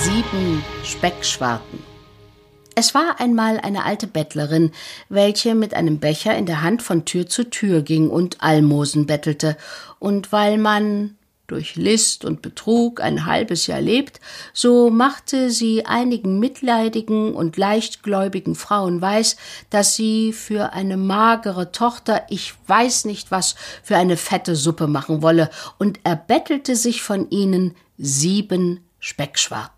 sieben Speckschwarten. Es war einmal eine alte Bettlerin, welche mit einem Becher in der Hand von Tür zu Tür ging und Almosen bettelte, und weil man durch List und Betrug ein halbes Jahr lebt, so machte sie einigen mitleidigen und leichtgläubigen Frauen weiß, dass sie für eine magere Tochter ich weiß nicht was für eine fette Suppe machen wolle und erbettelte sich von ihnen sieben Speckschwarten.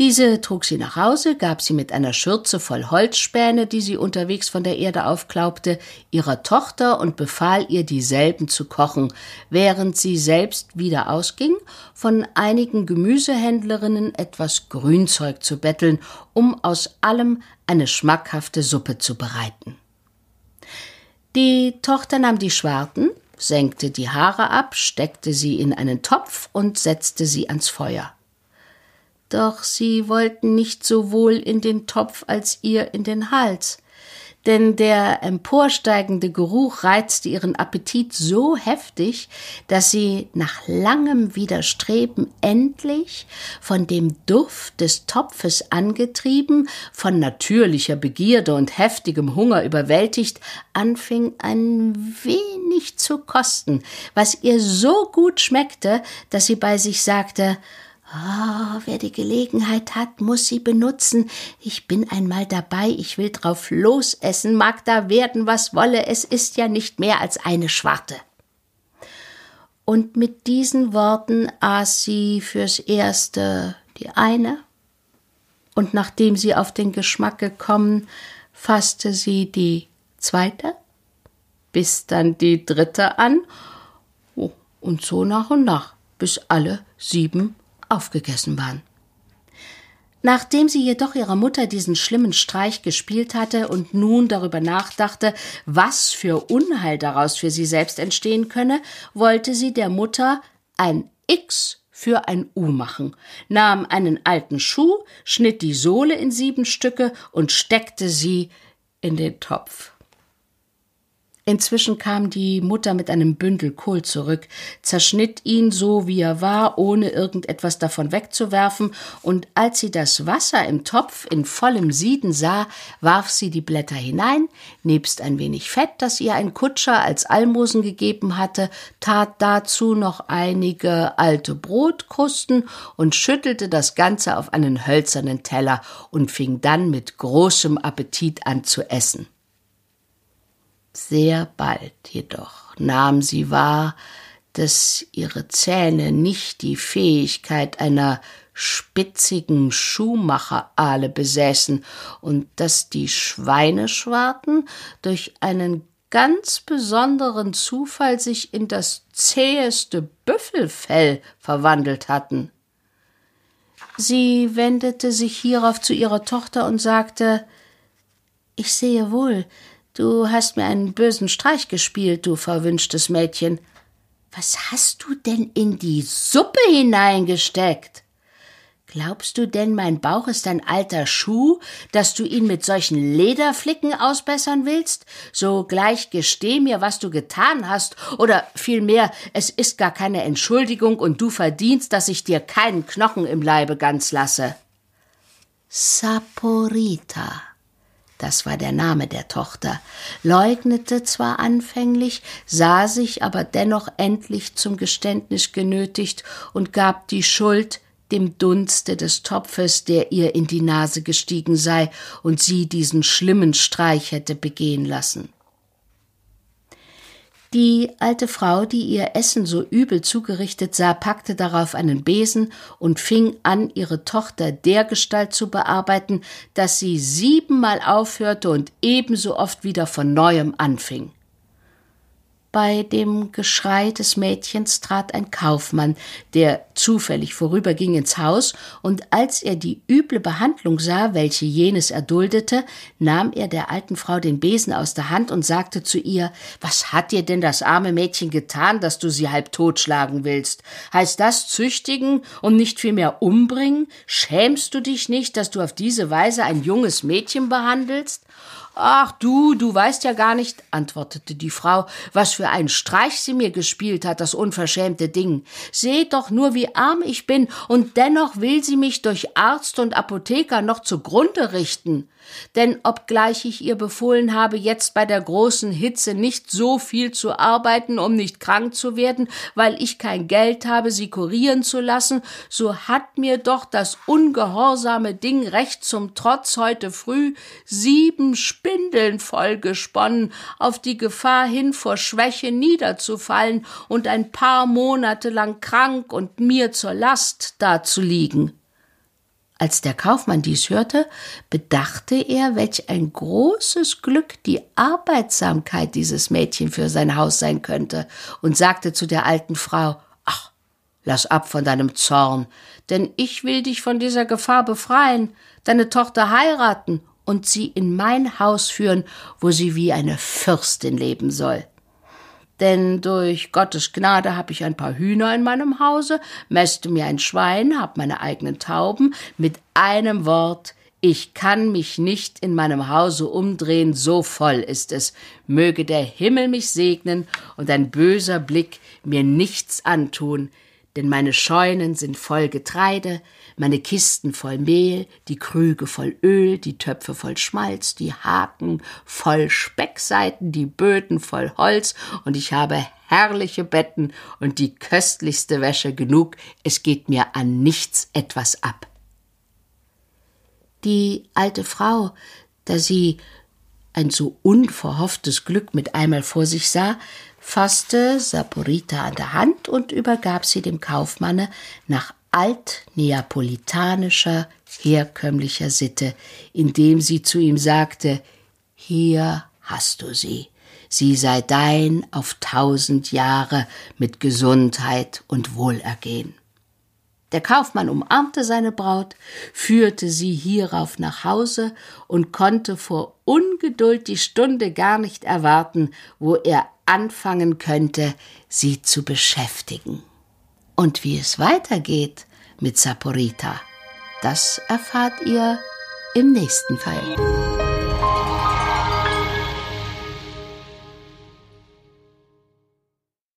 Diese trug sie nach Hause, gab sie mit einer Schürze voll Holzspäne, die sie unterwegs von der Erde aufklaubte, ihrer Tochter und befahl ihr, dieselben zu kochen, während sie selbst wieder ausging, von einigen Gemüsehändlerinnen etwas Grünzeug zu betteln, um aus allem eine schmackhafte Suppe zu bereiten. Die Tochter nahm die Schwarten, senkte die Haare ab, steckte sie in einen Topf und setzte sie ans Feuer doch sie wollten nicht sowohl in den Topf als ihr in den Hals, denn der emporsteigende Geruch reizte ihren Appetit so heftig, dass sie nach langem Widerstreben endlich, von dem Duft des Topfes angetrieben, von natürlicher Begierde und heftigem Hunger überwältigt, anfing ein wenig zu kosten, was ihr so gut schmeckte, dass sie bei sich sagte Oh, wer die Gelegenheit hat, muss sie benutzen. Ich bin einmal dabei, ich will drauf losessen, mag da werden, was wolle, es ist ja nicht mehr als eine Schwarte. Und mit diesen Worten aß sie fürs Erste die eine, und nachdem sie auf den Geschmack gekommen, fasste sie die zweite, bis dann die dritte an, oh, und so nach und nach, bis alle sieben aufgegessen waren. Nachdem sie jedoch ihrer Mutter diesen schlimmen Streich gespielt hatte und nun darüber nachdachte, was für Unheil daraus für sie selbst entstehen könne, wollte sie der Mutter ein X für ein U machen, nahm einen alten Schuh, schnitt die Sohle in sieben Stücke und steckte sie in den Topf. Inzwischen kam die Mutter mit einem Bündel Kohl zurück, zerschnitt ihn so wie er war, ohne irgendetwas davon wegzuwerfen, und als sie das Wasser im Topf in vollem Sieden sah, warf sie die Blätter hinein, nebst ein wenig Fett, das ihr ein Kutscher als Almosen gegeben hatte, tat dazu noch einige alte Brotkrusten und schüttelte das Ganze auf einen hölzernen Teller und fing dann mit großem Appetit an zu essen. Sehr bald jedoch nahm sie wahr, dass ihre Zähne nicht die Fähigkeit einer spitzigen Schuhmacheraale besäßen und dass die Schweineschwarten durch einen ganz besonderen Zufall sich in das zäheste Büffelfell verwandelt hatten. Sie wendete sich hierauf zu ihrer Tochter und sagte Ich sehe wohl, Du hast mir einen bösen Streich gespielt, du verwünschtes Mädchen. Was hast du denn in die Suppe hineingesteckt? Glaubst du denn, mein Bauch ist ein alter Schuh, dass du ihn mit solchen Lederflicken ausbessern willst? So gleich gesteh mir, was du getan hast, oder vielmehr, es ist gar keine Entschuldigung und du verdienst, dass ich dir keinen Knochen im Leibe ganz lasse. Saporita das war der Name der Tochter, leugnete zwar anfänglich, sah sich aber dennoch endlich zum Geständnis genötigt und gab die Schuld dem Dunste des Topfes, der ihr in die Nase gestiegen sei und sie diesen schlimmen Streich hätte begehen lassen. Die alte Frau, die ihr Essen so übel zugerichtet sah, packte darauf einen Besen und fing an, ihre Tochter dergestalt zu bearbeiten, dass sie siebenmal aufhörte und ebenso oft wieder von neuem anfing. Bei dem Geschrei des Mädchens trat ein Kaufmann, der zufällig vorüberging ins Haus, und als er die üble Behandlung sah, welche jenes erduldete, nahm er der alten Frau den Besen aus der Hand und sagte zu ihr Was hat dir denn das arme Mädchen getan, dass du sie halb totschlagen willst? Heißt das züchtigen und nicht vielmehr umbringen? Schämst du dich nicht, dass du auf diese Weise ein junges Mädchen behandelst? Ach du, du weißt ja gar nicht, antwortete die Frau, was für einen Streich sie mir gespielt hat, das unverschämte Ding. Seht doch nur, wie arm ich bin, und dennoch will sie mich durch Arzt und Apotheker noch zugrunde richten. Denn obgleich ich ihr befohlen habe, jetzt bei der großen Hitze nicht so viel zu arbeiten, um nicht krank zu werden, weil ich kein Geld habe, sie kurieren zu lassen, so hat mir doch das ungehorsame Ding recht zum Trotz heute früh sieben Spindeln vollgesponnen, auf die Gefahr hin, vor Schwäche niederzufallen und ein paar Monate lang krank und mir zur Last dazuliegen. Als der Kaufmann dies hörte, bedachte er, welch ein großes Glück die Arbeitsamkeit dieses Mädchen für sein Haus sein könnte, und sagte zu der alten Frau Ach, lass ab von deinem Zorn, denn ich will dich von dieser Gefahr befreien, deine Tochter heiraten und sie in mein Haus führen, wo sie wie eine Fürstin leben soll denn durch Gottes Gnade habe ich ein paar Hühner in meinem Hause, mäste mir ein Schwein, hab meine eigenen Tauben, mit einem Wort, ich kann mich nicht in meinem Hause umdrehen, so voll ist es. Möge der Himmel mich segnen und ein böser Blick mir nichts antun, denn meine Scheunen sind voll Getreide, meine Kisten voll Mehl, die Krüge voll Öl, die Töpfe voll Schmalz, die Haken voll Speckseiten, die Böden voll Holz, und ich habe herrliche Betten und die köstlichste Wäsche genug, es geht mir an nichts etwas ab. Die alte Frau, da sie ein so unverhofftes Glück mit einmal vor sich sah, fasste Saporita an der Hand und übergab sie dem Kaufmanne nach altneapolitanischer, herkömmlicher Sitte, indem sie zu ihm sagte Hier hast du sie, sie sei dein auf tausend Jahre mit Gesundheit und Wohlergehen. Der Kaufmann umarmte seine Braut, führte sie hierauf nach Hause und konnte vor Ungeduld die Stunde gar nicht erwarten, wo er anfangen könnte, sie zu beschäftigen. Und wie es weitergeht mit Saporita, das erfahrt ihr im nächsten Fall.